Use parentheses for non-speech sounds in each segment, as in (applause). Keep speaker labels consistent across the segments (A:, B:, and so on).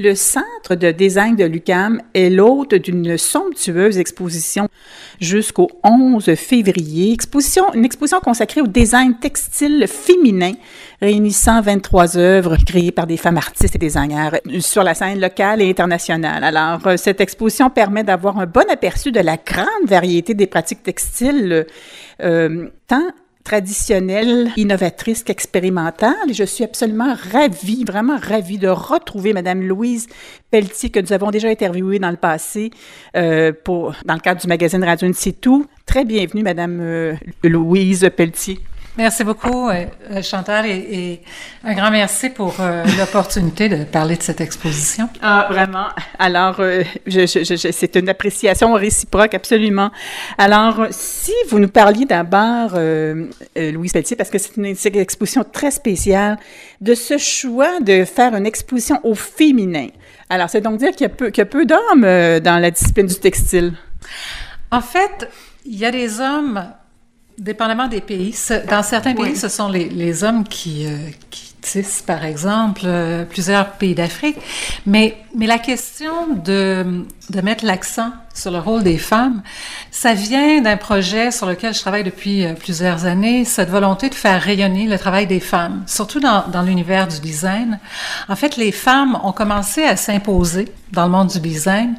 A: Le Centre de design de l'UCAM est l'hôte d'une somptueuse exposition jusqu'au 11 février. Une exposition consacrée au design textile féminin, réunissant 23 œuvres créées par des femmes artistes et designers sur la scène locale et internationale. Alors, euh, cette exposition permet d'avoir un bon aperçu de la grande variété des pratiques textiles, euh, tant traditionnelle, innovatrice qu'expérimentale. Je suis absolument ravie, vraiment ravie de retrouver Madame Louise Pelletier, que nous avons déjà interviewée dans le passé euh, pour, dans le cadre du magazine Radio C'est tout. Très bienvenue, Madame euh, Louise Pelletier.
B: Merci beaucoup, euh, euh, Chantal, et, un grand merci pour euh, l'opportunité de parler de cette exposition.
A: Ah, vraiment. Alors, c'est une appréciation réciproque, absolument. Alors, si vous nous parliez d'abord, Louise Pelletier, parce que c'est une, exposition très spéciale, de ce choix de faire une exposition au féminin. Alors, c'est donc dire qu'il y a peu, peu d'hommes dans la discipline du textile.
B: En fait, il y a des hommes Dépendamment des pays. Dans certains pays, ce sont les, les hommes qui, euh, qui, tissent, par exemple, euh, plusieurs pays d'Afrique. Mais, mais la question de, de mettre l'accent sur le rôle des femmes, ça vient d'un projet sur lequel je travaille depuis euh, plusieurs années, cette volonté de faire rayonner le travail des femmes, surtout dans, dans l'univers du design. En fait, les femmes ont commencé à s'imposer dans le monde du design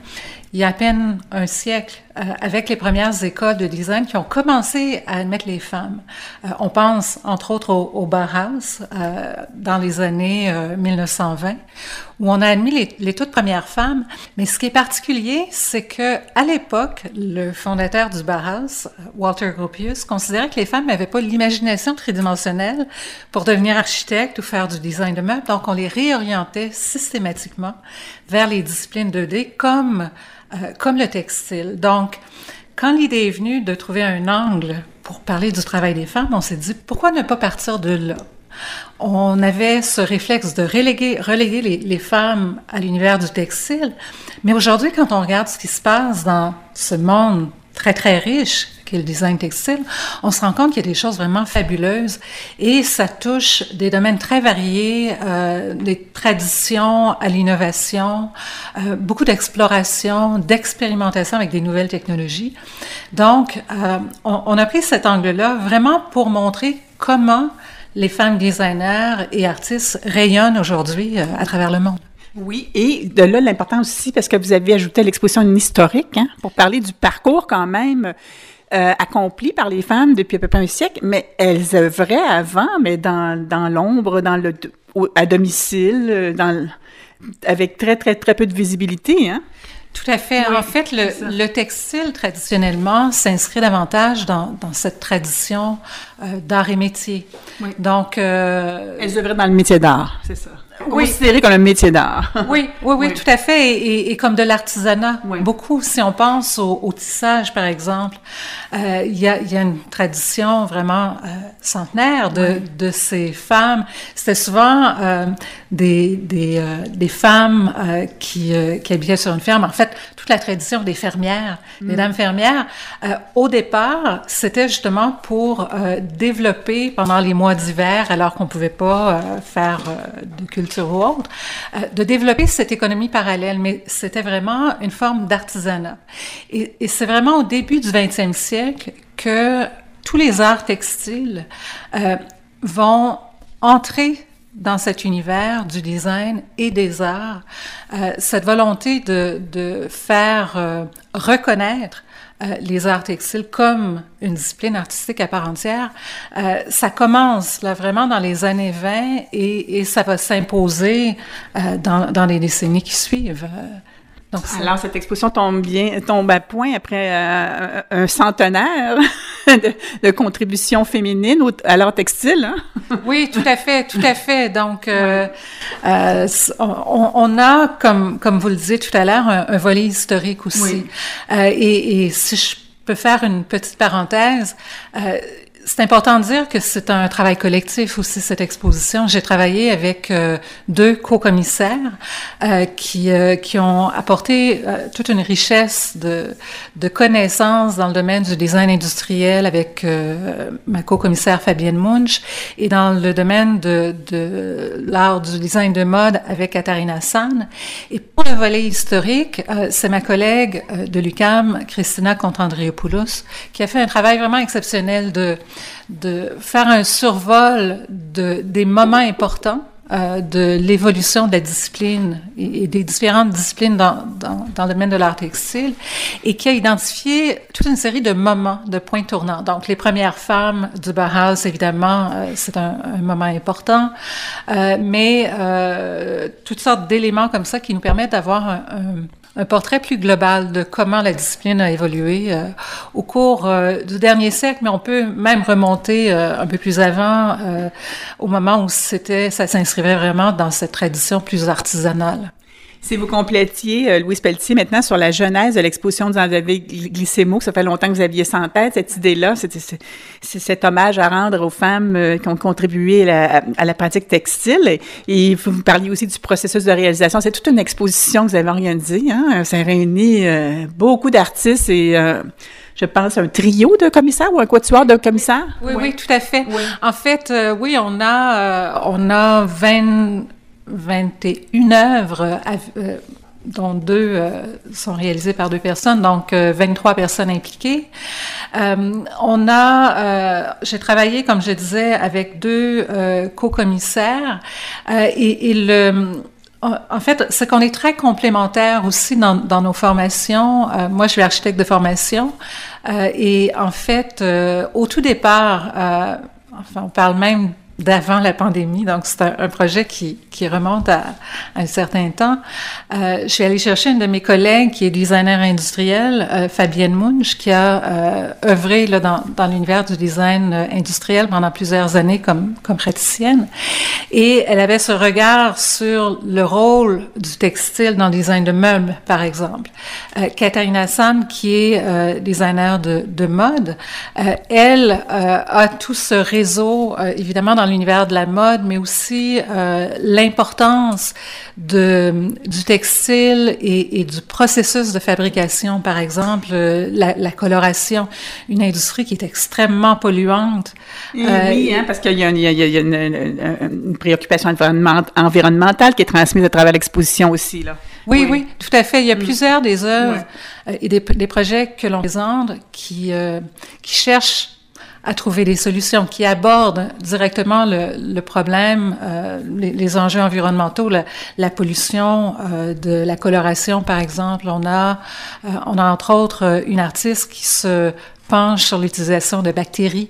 B: il y a à peine un siècle, euh, avec les premières écoles de design qui ont commencé à admettre les femmes. Euh, on pense entre autres au, au Bauhaus euh, dans les années 1920, où on a admis les, les, toutes premières femmes. Mais ce qui est particulier, c'est que à l'époque, le fondateur du Bauhaus, Walter Gropius, considérait que les femmes n'avaient pas l'imagination tridimensionnelle pour devenir architecte ou faire du design de meubles. Donc, on les réorientait systématiquement vers les disciplines 2D comme euh, comme le textile. Donc, quand l'idée est venue de trouver un angle pour parler du travail des femmes, on s'est dit pourquoi ne pas partir de là? On avait ce réflexe de reléguer, reléguer les, les femmes à l'univers du textile. Mais aujourd'hui, quand on regarde ce qui se passe dans ce monde très, très riche, qui est le design textile, on se rend compte qu'il y a des choses vraiment fabuleuses et ça touche des domaines très variés, euh, des traditions à l'innovation, euh, beaucoup d'exploration, d'expérimentation avec des nouvelles technologies. Donc, euh, on, on, a pris cet angle-là vraiment pour montrer comment les femmes designers et artistes rayonnent aujourd'hui euh, à travers le monde.
A: Oui, et de là l'importance aussi, parce que vous avez ajouté l'exposition historique, hein, pour parler du parcours quand même euh, accompli par les femmes depuis à peu près un siècle, mais elles œuvraient avant, mais dans, dans l'ombre, dans le à domicile, euh, dans, avec très, très, très peu de visibilité. Hein?
B: Tout à fait. en fait, le, le, textile, traditionnellement, s'inscrit davantage dans, dans cette tradition euh, d'art et métier.
A: Oui. Donc... Euh, Elles œuvraient dans le métier d'art, c'est ça oui. considéré comme un métier d'art.
B: oui, oui, oui, tout à fait, et, et comme de l'artisanat. Oui. Beaucoup, si on pense au, au tissage, par exemple, euh, il y, a, y, a, une tradition vraiment euh, centenaire de, ces femmes. C'était souvent euh, des, des, des femmes qui, qui habitaient sur une ferme. En fait, toute la tradition des fermières, mm. des dames fermières, au départ, c'était justement pour développer pendant les mois d'hiver, alors qu'on pouvait pas faire de culture ou autre, euh, de développer cette économie parallèle, mais c'était vraiment une forme d'artisanat. Et, c'est vraiment au début du 20e siècle que tous les arts textiles euh, vont entrer dans cet univers du design et des arts, euh, cette volonté de, faire reconnaître euh, les arts textiles comme une discipline artistique à part entière, euh, ça commence là vraiment dans les années 20 et, et ça va s'imposer euh, dans, dans, les décennies qui suivent.
A: Donc, Alors, cette exposition tombe bien, tombe à point après euh, un centenaire (laughs) de, de, contribution féminine au, à l'art textile. Hein? (laughs)
B: oui, tout à fait, tout à fait. Donc, euh, euh, on, on, a, comme, comme vous le disiez tout à l'heure, un, un, volet historique aussi. Oui. Euh, et, et, si je peux faire une petite parenthèse, c'est important de dire que c'est un travail collectif aussi, cette exposition. J'ai travaillé avec euh, deux co-commissaires euh, qui, euh, qui ont apporté toute une richesse de, de connaissances dans le domaine du design industriel avec ma co-commissaire Fabienne Munch et dans le domaine de, de l'art du design de mode avec Katharina San. Pour le volet historique, c'est ma collègue de l'UCAM, Christina Contandriopoulos, qui a fait un travail vraiment exceptionnel de de faire un survol de, des moments importants euh, de l'évolution de la discipline et, des différentes disciplines dans, dans, dans le domaine de l'art textile et qui a identifié toute une série de moments, de points tournants. Donc, les premières femmes du Bauhaus, évidemment, euh, c'est un, un, moment important, euh, mais euh, toutes sortes d'éléments comme ça qui nous permettent d'avoir un, un un portrait plus global de comment la discipline a évolué euh, au cours euh, du dernier siècle, mais on peut même remonter euh, un peu plus avant, euh, au moment où c'était, ça s'inscrivait vraiment dans cette tradition plus artisanale.
A: Si vous complétiez, euh, Louise Pelletier, maintenant sur la genèse de l'exposition, vous en avez glissé mot, ça fait longtemps que vous aviez ça en tête, cette idée-là, c'est cet hommage à rendre aux femmes euh, qui ont contribué à la, à la pratique textile. Et, vous, vous parliez aussi du processus de réalisation. C'est toute une exposition que vous avez organisée. Hein? Ça réunit euh, beaucoup d'artistes et euh, je pense, un trio de commissaires ou un quatuor de commissaires?
B: Oui, oui, oui tout à fait. Oui. En fait, euh, oui, on a, euh, on a 20, 21 œuvres, euh, dont deux euh, sont réalisées par deux personnes, donc euh, 23 personnes impliquées. Euh, on a, j'ai travaillé, comme je disais, avec deux co-commissaires et, le en fait, c'est qu'on est très complémentaires aussi dans, dans nos formations. moi, je suis architecte de formation et en fait, au tout départ, enfin, on parle même d'avant la pandémie. Donc, c'est un, projet qui, remonte à, un certain temps. Euh, je suis allée chercher une de mes collègues qui est designer industriel, euh, Fabienne Munch, qui a euh, œuvré là, dans, dans l'univers du design euh, industriel pendant plusieurs années comme, comme praticienne. Et elle avait ce regard sur le rôle du textile dans le design de meubles, par exemple. Katharina San, qui est designer de, de mode, elle a tout ce réseau, évidemment, dans l'univers de la mode, mais aussi euh, l'importance de, du textile et, et, du processus de fabrication, par exemple, euh, la, la, coloration, une industrie qui est extrêmement polluante.
A: Et euh, oui, hein, parce qu'il y a, une, il y a une, une, une, préoccupation environnementale qui est transmise à travers l'exposition aussi. Là.
B: Oui, oui, oui, tout à fait. Il y a mm. plusieurs des œuvres et des, des, projets que l'on présente qui, qui cherchent à trouver des solutions qui abordent directement le, le problème, euh, les, les, enjeux environnementaux, la, la pollution, euh, de la coloration, par exemple. On a, euh, on a entre autres une artiste qui se penche sur l'utilisation de bactéries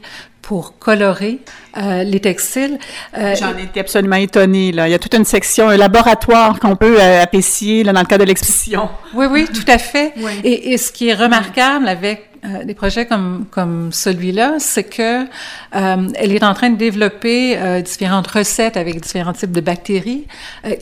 B: pour colorer euh, les textiles.
A: Euh, J'en étais absolument étonnée. Là. Il y a toute une section, un laboratoire qu'on peut euh, apprécier là, dans le cadre de l'exposition.
B: Oui, oui, tout à fait. Oui. Et, et, ce qui est remarquable avec euh, des projets comme, comme celui-là, c'est que euh, elle est en train de développer euh, différentes recettes avec différents types de bactéries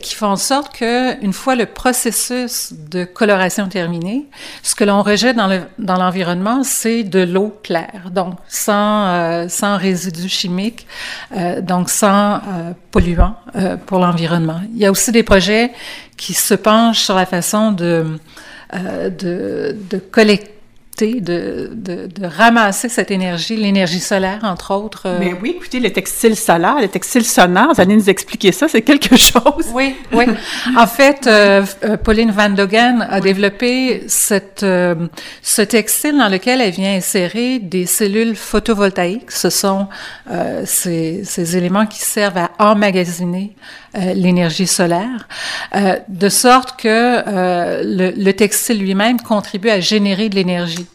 B: qui font en sorte que une fois le processus de coloration terminé, ce que l'on rejette dans le l'environnement, c'est de l'eau claire, donc sans sans résidus chimiques, donc sans polluants pour l'environnement. Il y a aussi des projets qui se penchent sur la façon de de, de collecter de, de, de, ramasser cette énergie, l'énergie solaire, entre autres.
A: Euh... Mais oui, écoutez, le textile solaire, le textile sonore, vous allez nous expliquer ça, c'est quelque (laughs) chose.
B: Oui, oui. en fait, euh, euh Pauline Van Dogen a oui. développé cette, euh, ce textile dans lequel elle vient insérer des cellules photovoltaïques. Ce sont euh, ces, ces, éléments qui servent à emmagasiner l'énergie solaire, de sorte que le, le textile lui-même contribue à générer de l'énergie.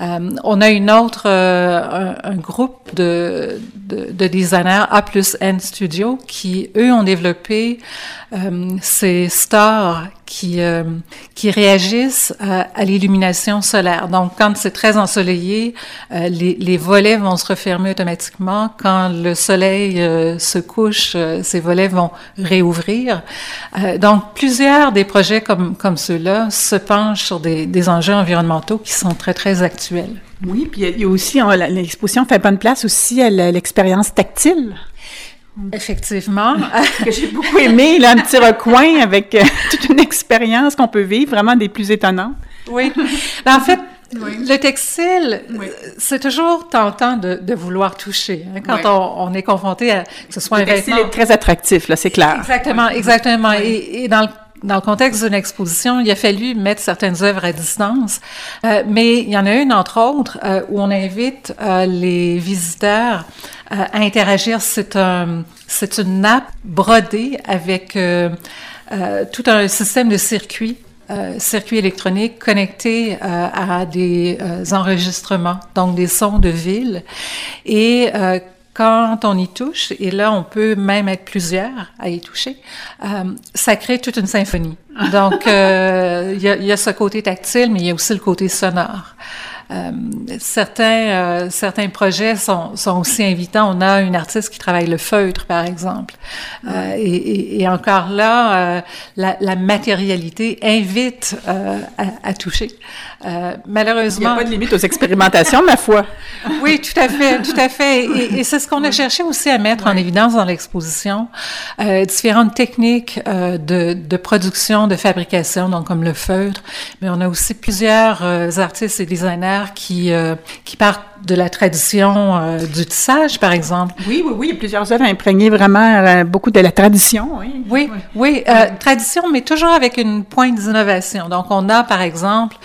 B: Euh, on a une autre, euh, un, groupe de, de, de, designers A plus N Studio qui, eux, ont développé euh, ces stores qui, euh, qui réagissent à, à l'illumination solaire. Donc, quand c'est très ensoleillé, euh, les, les, volets vont se refermer automatiquement. Quand le soleil euh, se couche, ces volets vont réouvrir. donc, plusieurs des projets comme, comme ceux-là se penchent sur des, des enjeux environnementaux qui sont très, très actuels.
A: Oui, puis il y a aussi, l'exposition fait bonne place aussi à l'expérience tactile.
B: Effectivement. (laughs)
A: que j'ai (laughs) beaucoup aimé, là, un petit recoin avec euh, (laughs) toute une expérience qu'on peut vivre, vraiment des plus étonnantes.
B: Oui. Ben, en fait, Le textile, c'est toujours tentant de, de vouloir toucher. Hein, quand on, on, est confronté à que ce soit
A: le un textile est très attractif, là, c'est clair.
B: Exactement, exactement. Et, et, dans le dans le contexte d'une exposition, il a fallu mettre certaines œuvres à distance, euh, mais il y en a une, entre autres, euh, où on invite euh, les visiteurs euh, à interagir. C'est un, c'est une nappe brodée avec euh, tout un système de circuits euh, circuits électroniques connectés euh, à des euh, enregistrements, donc des sons de ville. Et quand on y touche, et là on peut même être plusieurs à y toucher, euh, ça crée toute une symphonie. Donc euh, il y, a, y, a, ce côté tactile, mais il y a aussi le côté sonore. Euh, certains, euh, certains projets sont, sont aussi invitants. On a une artiste qui travaille le feutre, par exemple. Euh, et, et, et, encore là, la, la, matérialité invite à, à, toucher. malheureusement... Il
A: n'y a pas de limite aux expérimentations, ma foi. (laughs)
B: oui, tout à fait, tout à fait. Et, et c'est ce qu'on a cherché aussi à mettre en évidence dans l'exposition. différentes techniques de, de production, de fabrication, donc comme le feutre, mais on a aussi plusieurs artistes et designers qui, euh, qui partent de la tradition euh, du tissage, par exemple.
A: Oui, oui, oui. Plusieurs œuvres imprégnées vraiment euh, beaucoup de la tradition.
B: Oui, oui, euh, tradition, mais toujours avec une pointe d'innovation. Donc, on a, par exemple,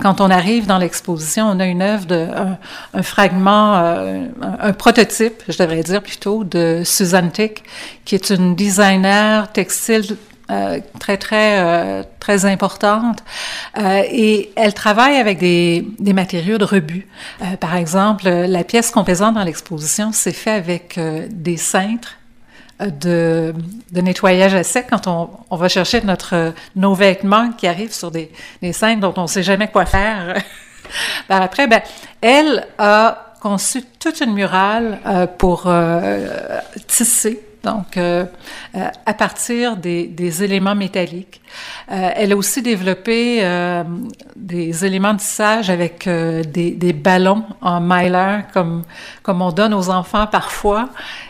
B: quand on arrive dans l'exposition, on a une œuvre de un, un fragment, un, un, prototype, je devrais dire plutôt, de Suzanne Tick, qui est une designer textile euh, très, très, euh, très importante. Euh, et elle travaille avec des, des matériaux de rebut. Par exemple, la pièce qu'on présente dans l'exposition, c'est fait avec des cintres de, nettoyage à sec quand on, on, va chercher notre, nos vêtements qui arrivent sur des, des cintres dont on ne sait jamais quoi faire. (laughs) ben après, ben, elle a conçu toute une murale pour tisser donc euh, euh, à partir des, des, éléments métalliques. Euh, elle a aussi développé euh, des éléments de tissage avec euh, des, des, ballons en mylar, comme, comme on donne aux enfants parfois,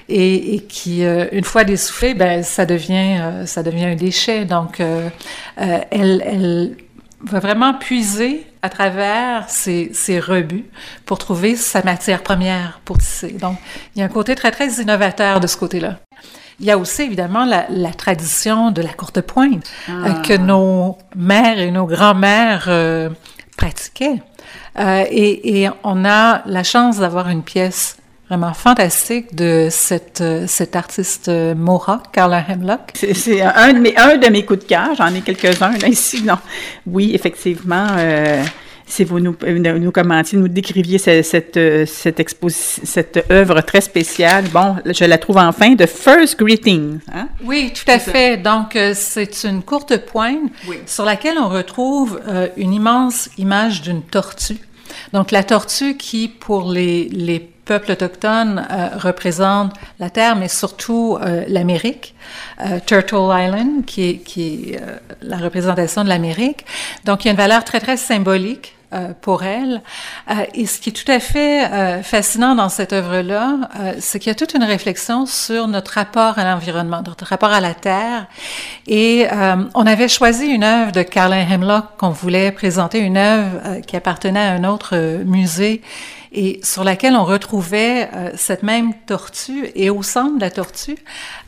B: et, et qui, une fois dessoufflés, ben, ça, devient, ça devient un déchet. Donc, elle, elle va vraiment puiser à travers ces, rebuts pour trouver sa matière première pour tisser. Donc, il y a un côté très, très innovateur de ce côté-là. Il y a aussi évidemment la, la tradition de la courte pointe ah. euh, que nos mères et nos grands-mères euh, pratiquaient. Euh, et, et, on a la chance d'avoir une pièce vraiment fantastique de cette, cette artiste Maura, Carla Hemlock.
A: C'est un, de mes, un de mes coups de cœur, j'en ai quelques-uns là ici. Non. Oui, effectivement. Euh, si vous nous, euh, nous commentiez, nous décriviez cette, cette, euh, cette, cette œuvre très spéciale. Bon, je la trouve enfin de First Greeting. Hein?
B: Oui, tout à fait. Donc, euh, c'est une courte pointe oui. sur laquelle on retrouve euh, une immense image d'une tortue. Donc, la tortue qui, pour les, les peuples autochtones, euh, la Terre, mais surtout euh, l'Amérique. Euh, Turtle Island, qui est, qui est la représentation de l'Amérique. Donc, il y a une valeur très, très symbolique euh, pour elle. Euh, et ce qui est tout à fait euh, fascinant dans cette œuvre-là, c'est qu'il y a toute une réflexion sur notre rapport à l'environnement, notre rapport à la Terre. Et on avait choisi une œuvre de Carlin Hemlock qu'on voulait présenter, une œuvre qui appartenait à un autre musée et sur laquelle on retrouvait euh, cette même tortue. Et au centre de la tortue,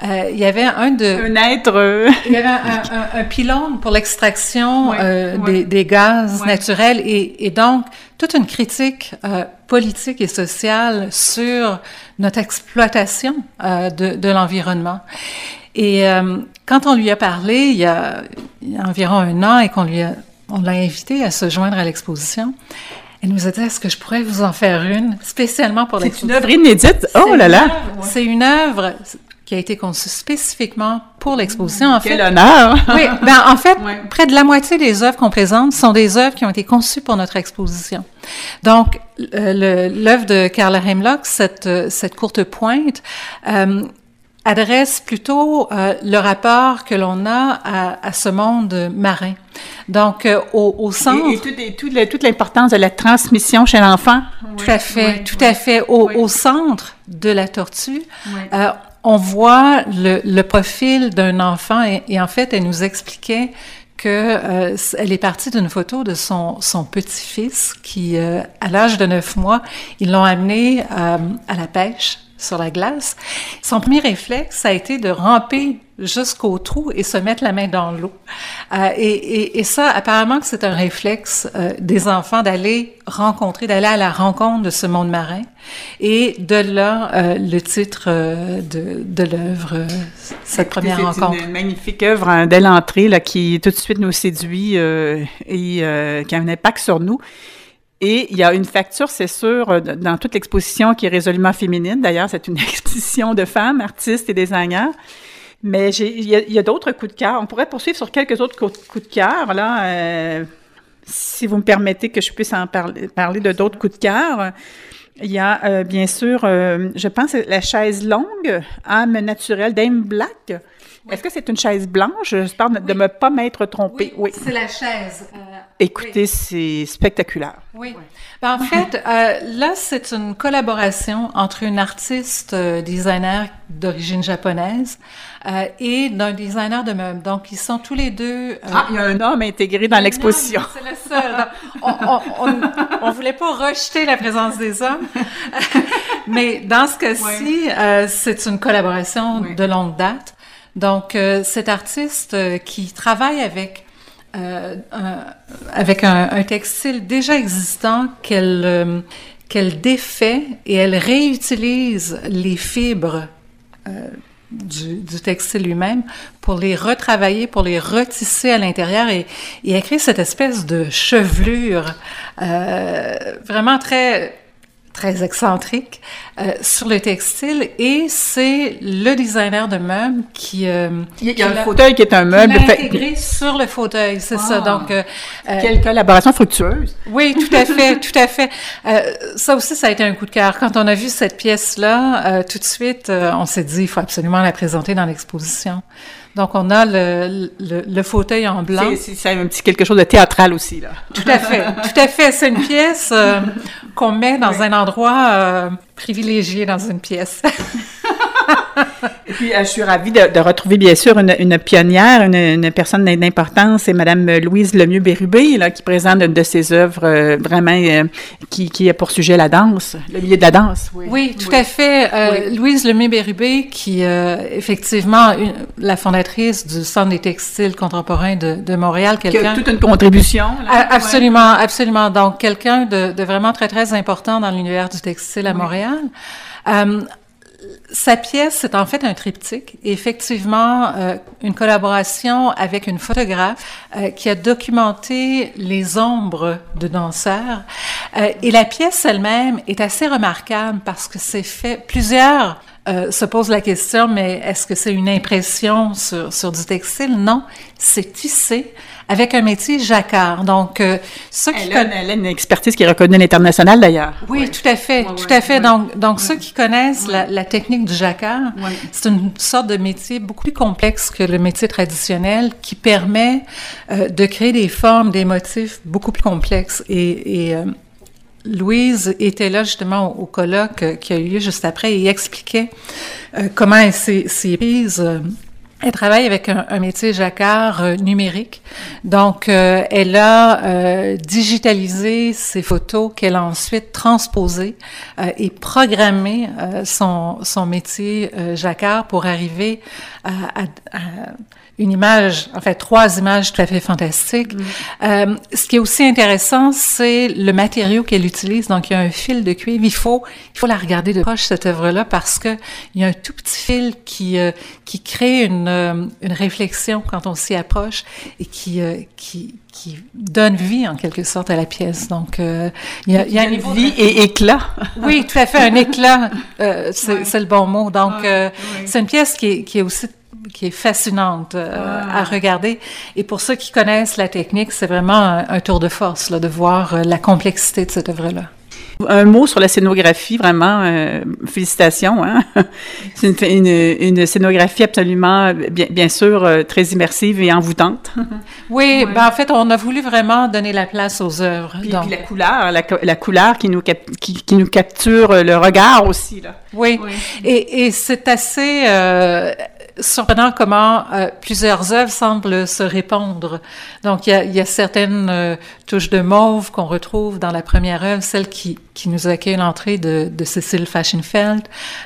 B: euh, il y avait un de...
A: Un être...
B: il y avait un, un, un pylône pour l'extraction ouais, euh, ouais. des, des, gaz ouais. naturels et, et, donc toute une critique euh, politique et sociale sur notre exploitation euh, de, de l'environnement. Et quand on lui a parlé il y a, il y a environ un an et qu'on lui a, on l'a invité à se joindre à l'exposition, elle nous a dit, est-ce que je pourrais vous en faire une spécialement pour
A: C'est une œuvre inédite. Oh là là!
B: C'est une œuvre qui a été conçue spécifiquement pour l'exposition. En
A: Quel honneur!
B: oui, ben, en fait, près de la moitié des œuvres qu'on présente sont des œuvres qui ont été conçues pour notre exposition. Donc, l'œuvre de Carla Hemlock, cette, cette courte pointe, euh, adresse plutôt euh, le rapport que l'on a à, à, ce monde marin. Donc, euh, au, au, centre...
A: Et, et, tout, toute l'importance de la transmission chez l'enfant.
B: Tout à fait, tout à fait. Au, au, centre de la tortue, euh, on voit le, le profil d'un enfant et, et, en fait, elle nous expliquait que euh, elle est partie d'une photo de son, son petit-fils qui, euh, à l'âge de neuf mois, ils l'ont amené euh, à la pêche sur la glace. Son premier réflexe a été de ramper jusqu'au trou et se mettre la main dans l'eau. Euh, et, et, et, ça, apparemment que c'est un réflexe euh, des enfants d'aller rencontrer, d'aller à la rencontre de ce monde marin. Et de là, euh, le titre de, de l'œuvre, cette première rencontre.
A: C'est une magnifique œuvre hein, dès l'entrée là, qui tout de suite nous séduit et qui a un impact sur nous. Et il y a une facture, c'est sûr, dans toute l'exposition qui est résolument féminine. D'ailleurs, c'est une (laughs) exposition de femmes, artistes et designers. Mais il y a, a d'autres coups de cœur. On pourrait poursuivre sur quelques autres coups de cœur, là, euh, si vous me permettez que je puisse en parler, parler de d'autres coups de cœur. Il y a euh, bien sûr, euh, je pense, la chaise longue, âme naturelle d'Aime Black. Oui. Est-ce que c'est une chaise blanche? J'espère oui. de ne pas m'être trompée.
B: Oui, oui. c'est la chaise. Euh,
A: Écoutez, c'est spectaculaire.
B: Oui. Ben, en fait, euh, là, c'est une collaboration entre une artiste euh, designer d'origine japonaise euh, et d'un designer de meubles. Donc, ils sont tous les deux...
A: ah, il y a un homme intégré dans l'exposition.
B: C'est le seul. on ne voulait pas rejeter la présence des hommes, (laughs) mais dans ce cas-ci, c'est une collaboration de longue date. Donc, cet artiste qui travaille avec euh, un, avec un, un, textile déjà existant qu'elle euh, qu'elle défait et elle réutilise les fibres euh, du, du, textile lui-même pour les retravailler, pour les retisser à l'intérieur et, et elle crée cette espèce de chevelure euh, vraiment très très excentrique euh, sur le textile et c'est le designer de meubles qui euh,
A: il y a un fauteuil qui est un meuble
B: fait... intégré sur le fauteuil c'est ah. ça donc euh,
A: quelle collaboration fructueuse.
B: Oui tout à fait (laughs) tout à fait. Euh, ça aussi ça a été un coup de cœur. Quand on a vu cette pièce là euh, tout de suite on s'est dit il faut absolument la présenter dans l'exposition donc, on a le, le, le fauteuil en blanc.
A: C'est un petit quelque chose de théâtral aussi, là.
B: Tout à fait, (laughs) tout à fait. C'est une pièce euh, qu'on met dans oui. un endroit euh, privilégié dans une pièce. (laughs) (laughs)
A: Et puis, je suis ravie de, de retrouver, bien sûr, une, une pionnière, une, une personne d'importance, c'est Madame Louise Lemieux-Bérubé, là, qui présente une de ses œuvres euh, vraiment euh, qui, qui a pour sujet la danse, le milieu de la danse.
B: Oui, oui tout oui. à fait. Euh, oui. Louise Lemieux-Bérubé, qui, effectivement, une, la fondatrice du Centre des textiles contemporains de, de Montréal,
A: quelqu'un... Qui a toute une contribution.
B: Là, absolument, absolument. Donc, quelqu'un de, de, vraiment très, très important dans l'univers du textile à Montréal. Euh, sa pièce, c'est en fait un triptyque, effectivement euh, une collaboration avec une photographe euh, qui a documenté les ombres de danseurs. Euh, et la pièce elle-même est assez remarquable parce que c'est fait plusieurs euh, se pose la question, mais est-ce que c'est une impression sur, sur du textile? Non, c'est tissé avec un métier jacquard. Donc, euh,
A: ceux qui elle, a, elle a une expertise qui est reconnue à l'international d'ailleurs.
B: Oui, ouais. tout à fait, ouais, tout ouais, à fait. Donc, donc ceux qui connaissent la, la, technique du jacquard, c'est une sorte de métier beaucoup plus complexe que le métier traditionnel qui permet euh, de créer des formes, des motifs beaucoup plus complexes et, et euh, Louise était là justement au, colloque euh, qui a eu lieu juste après et expliquait euh, comment elle s'est prise. Euh, elle travaille avec un, métier jacquard numérique. Donc, elle a digitalisé ses photos qu'elle a ensuite transposées et programmé son, son métier jacquard pour arriver à, à une image, en fait, trois images tout à fait fantastiques. Mm. Euh, ce qui est aussi intéressant, c'est le matériau qu'elle utilise. Donc, il y a un fil de cuivre. Il faut, il faut la regarder de proche, cette œuvre-là, parce que il y a un tout petit fil qui, euh, qui crée une, euh, une réflexion quand on s'y approche et qui, euh, qui, qui donne vie, en quelque sorte, à la pièce. Donc, il y a, il y a
A: un niveau vie de... et éclat.
B: oui, tout à fait, un (laughs) éclat, c'est ouais. le bon mot. Donc, ouais, ouais. c'est une pièce qui est, qui est aussi qui est fascinante à regarder. Et pour ceux qui connaissent la technique, c'est vraiment un, un, tour de force là, de voir la complexité de cette œuvre-là.
A: Un mot sur la scénographie, vraiment, euh, félicitations. Hein? (laughs) C'est une, une, scénographie absolument, bien, bien sûr, euh, très immersive et envoûtante.
B: Oui, ben, en fait, on a voulu vraiment donner la place aux œuvres.
A: Puis, puis la couleur, la, la, couleur qui nous, qui, qui, nous capture le regard aussi. Là.
B: Oui, oui. et, et c'est assez... Euh, surprenant comment euh, plusieurs œuvres semblent se répondre. Donc, il y a, il y a certaines euh, touches de mauve qu'on retrouve dans la première œuvre, celle qui, qui nous accueille l'entrée de, de Cécile Fashionfeld,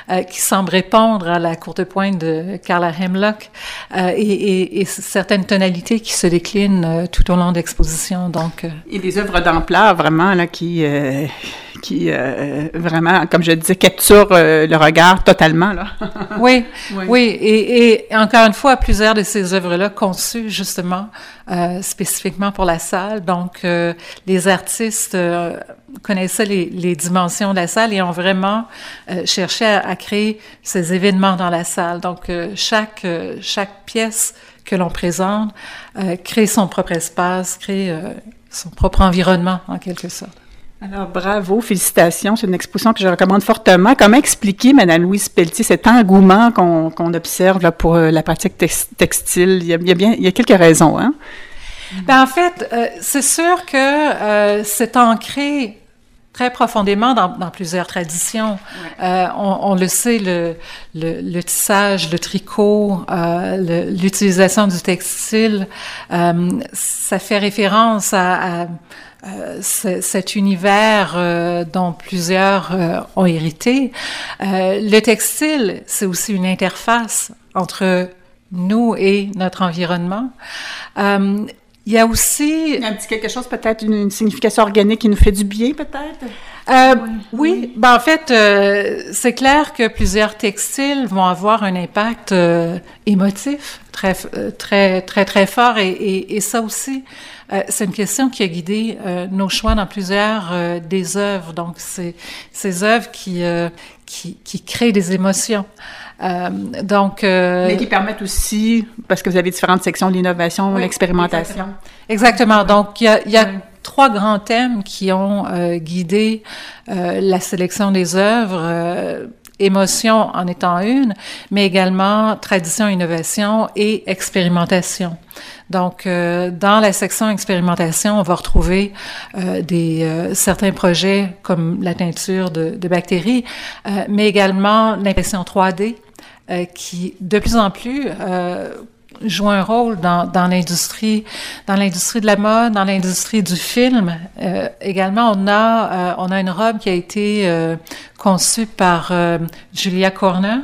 B: euh, qui semble répondre à la courte pointe de Carla Hemlock, euh, et, et, et, certaines tonalités qui se déclinent euh, tout au long de l'exposition. Donc,
A: et des œuvres d'ampleur, vraiment, là, qui qui euh, vraiment, comme je disais, capture euh, le regard totalement. Là. (laughs)
B: oui, oui, oui. Et, et, encore une fois, plusieurs de ces œuvres-là conçues justement spécifiquement pour la salle. Donc, euh, les artistes connaissaient les, les, dimensions de la salle et ont vraiment cherché à, à, créer ces événements dans la salle. Donc, chaque, chaque pièce que l'on présente crée son propre espace, crée son propre environnement en quelque sorte.
A: Alors, bravo, félicitations. C'est une exposition que je recommande fortement. Comment expliquer, Mme Louise Pelletier, cet engouement qu'on qu observe là, pour euh, la pratique textile? Il y, a, il y, a, bien, il y a quelques raisons, hein?
B: Ben, en fait, euh, c'est sûr que euh, c'est ancré très profondément dans, dans plusieurs traditions. Ouais. Euh, on, on, le sait, le, le, le tissage, le tricot, euh, l'utilisation du textile, euh, ça fait référence à, à euh, cet univers euh, dont plusieurs euh, ont hérité. le textile, c'est aussi une interface entre nous et notre environnement. Il y a aussi...
A: Un petit quelque chose, peut-être une, une, signification organique qui nous fait du bien, peut-être?
B: Euh, oui, oui. Ben, en fait, euh, c'est clair que plusieurs textiles vont avoir un impact euh, émotif très, très, très, très fort et, et, et ça aussi, c'est une question qui a guidé nos choix dans plusieurs des œuvres. Donc, c'est ces œuvres qui, qui, qui créent des émotions.
A: Euh, donc, euh, mais qui permettent aussi, parce que vous avez différentes sections, l'innovation, oui, l'expérimentation.
B: Exactement. exactement. Donc, il y a, y a oui. trois grands thèmes qui ont euh, guidé euh, la sélection des œuvres. Euh, émotion en étant une, mais également tradition, innovation et expérimentation. Donc, euh, dans la section expérimentation, on va retrouver euh, des euh, certains projets comme la teinture de, de bactéries, mais également l'impression 3D qui, de plus en plus, joue un rôle dans, l'industrie, dans l'industrie de la mode, dans l'industrie du film. Euh, également, on a, euh, on a une robe qui a été euh, conçue par Julia Corner,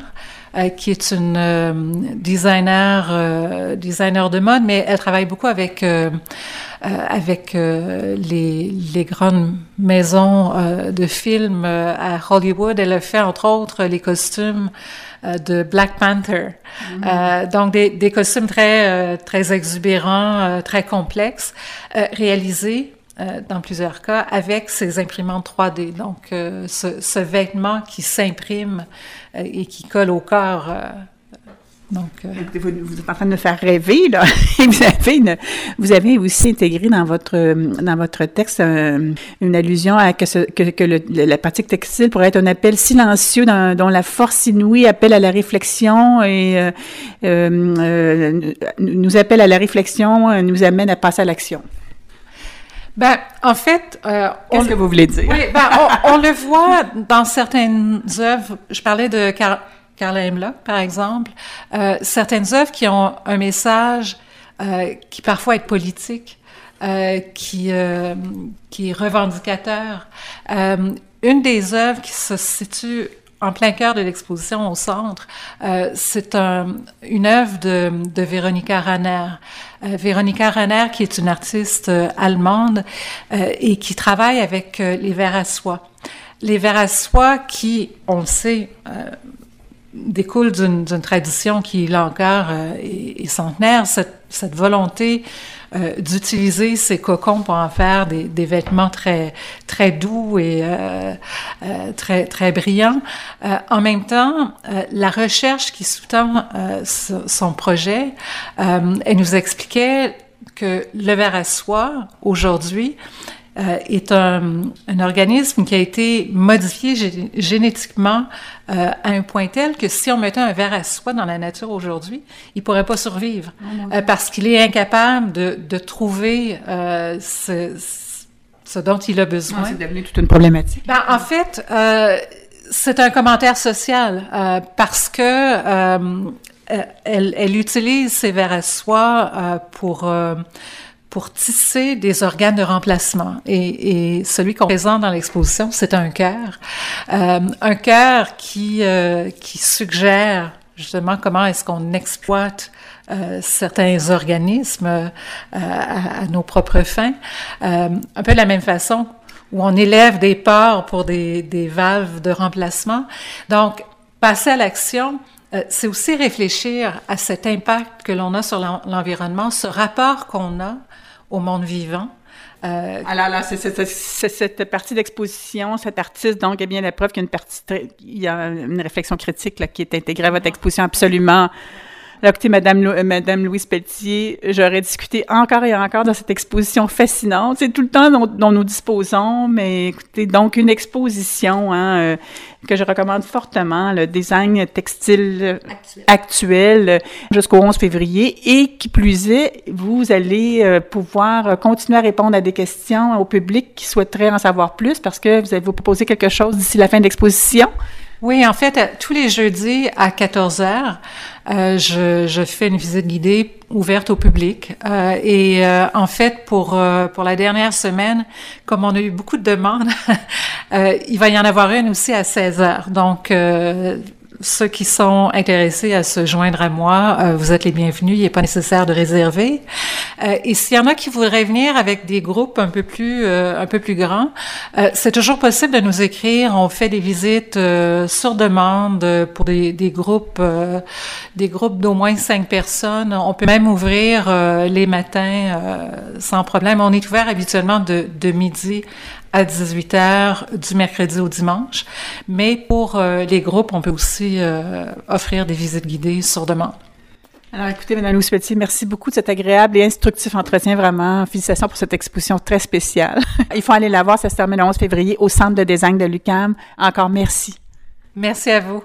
B: qui est une designer, designer de mode, mais elle travaille beaucoup avec avec les, les grandes maisons de films à Hollywood. Elle a fait entre autres les costumes euh, de Black Panther. Mm -hmm. euh, donc des, des, costumes très euh, très exubérants, euh, très complexes, euh, réalisés dans plusieurs cas avec ces imprimantes 3D. Donc ce, ce, vêtement qui s'imprime et qui colle au corps
A: donc, euh... vous, vous, êtes en train de me faire rêver, là. (laughs) vous, avez une, vous avez aussi intégré dans votre, dans votre texte euh, une allusion à que, ce, que, que le, la pratique textile pourrait être un appel silencieux dans, dont la force inouïe appelle à la réflexion et euh, euh nous appelle à la réflexion, nous amène à passer à l'action.
B: Ben, en fait,
A: euh, qu'est-ce que vous voulez dire?
B: Oui, ben, on, on, le voit dans certaines œuvres. Je parlais de Car Carla Hemlock, par exemple, euh, certaines œuvres qui ont un message euh, qui parfois est politique, euh, qui, euh, qui est revendicateur. Euh, une des œuvres qui se situe en plein cœur de l'exposition au centre, euh, c'est un, une œuvre de, de Véronica Ranner. Véronica Ranner, qui est une artiste allemande et qui travaille avec les vers à soie. Les vers à soie qui, on le sait, découle d'une tradition qui, là encore, euh, est, centenaire, cette, cette volonté d'utiliser ces cocons pour en faire des, des vêtements très très doux et très très brillants. en même temps, la recherche qui sous-tend son projet, elle nous expliquait que le verre à soie, aujourd'hui, euh, est un, un, organisme qui a été modifié génétiquement euh, à un point tel que si on mettait un verre à soie dans la nature aujourd'hui, il pourrait pas survivre oh euh, parce qu'il est incapable de, de trouver euh, ce, ce, dont il a besoin.
A: c'est devenu toute une problématique.
B: Ben, en fait, c'est un commentaire social parce que elle, elle, utilise ces verres à soie pour pour tisser des organes de remplacement. Et, et celui qu'on présente dans l'exposition, c'est un cœur. Euh, un cœur qui, euh, qui suggère justement comment est-ce qu'on exploite euh, certains organismes euh, à, à, nos propres fins. Euh, un peu de la même façon où on élève des porcs pour des, des valves de remplacement. Donc, passer à l'action, c'est aussi réfléchir à cet impact que l'on a sur l'environnement, ce rapport qu'on a au monde vivant.
A: Euh, Alors là, c'est cette partie d'exposition, cet artiste, donc, est bien la preuve qu'il y a une partie, il y a une réflexion critique là, qui est intégrée à votre exposition absolument écoutez, Madame, euh, Madame Louise Pelletier, j'aurais discuté encore et encore dans cette exposition fascinante. C'est tout le temps dont, nous disposons, mais écoutez, donc une exposition hein, euh, que je recommande fortement, le design textile actuel, jusqu'au 11 février. Et qui plus est, vous allez euh, pouvoir continuer à répondre à des questions au public qui souhaiterait en savoir plus parce que vous allez vous proposer quelque chose d'ici la fin de l'exposition.
B: Oui, en fait, tous les jeudis à 14 heures, euh, je, fais une visite guidée ouverte au public. Euh, et euh, en fait, pour pour la dernière semaine, comme on a eu beaucoup de demandes, (laughs) il va y en avoir une aussi à 16 heures. Donc ceux qui sont intéressés à se joindre à moi, euh, vous êtes les bienvenus. Il n'est pas nécessaire de réserver. Euh, et s'il y en a qui voudraient venir avec des groupes un peu plus euh, un peu plus grands, euh, c'est toujours possible de nous écrire. On fait des visites euh, sur demande pour des, des groupes des groupes d'au moins cinq personnes. On peut même ouvrir les matins sans problème. On est ouvert habituellement de, de midi à 18h du mercredi au dimanche. Mais pour euh, les groupes, on peut aussi euh, offrir des visites guidées sur demande.
A: Alors, écoutez, Mme Louise Petit, merci beaucoup de cet agréable et instructif entretien. Vraiment, félicitations pour cette exposition très spéciale. (laughs) Il faut aller la voir, ça se termine le 11 février au Centre de design de l'UCAM. Encore merci.
B: Merci à vous.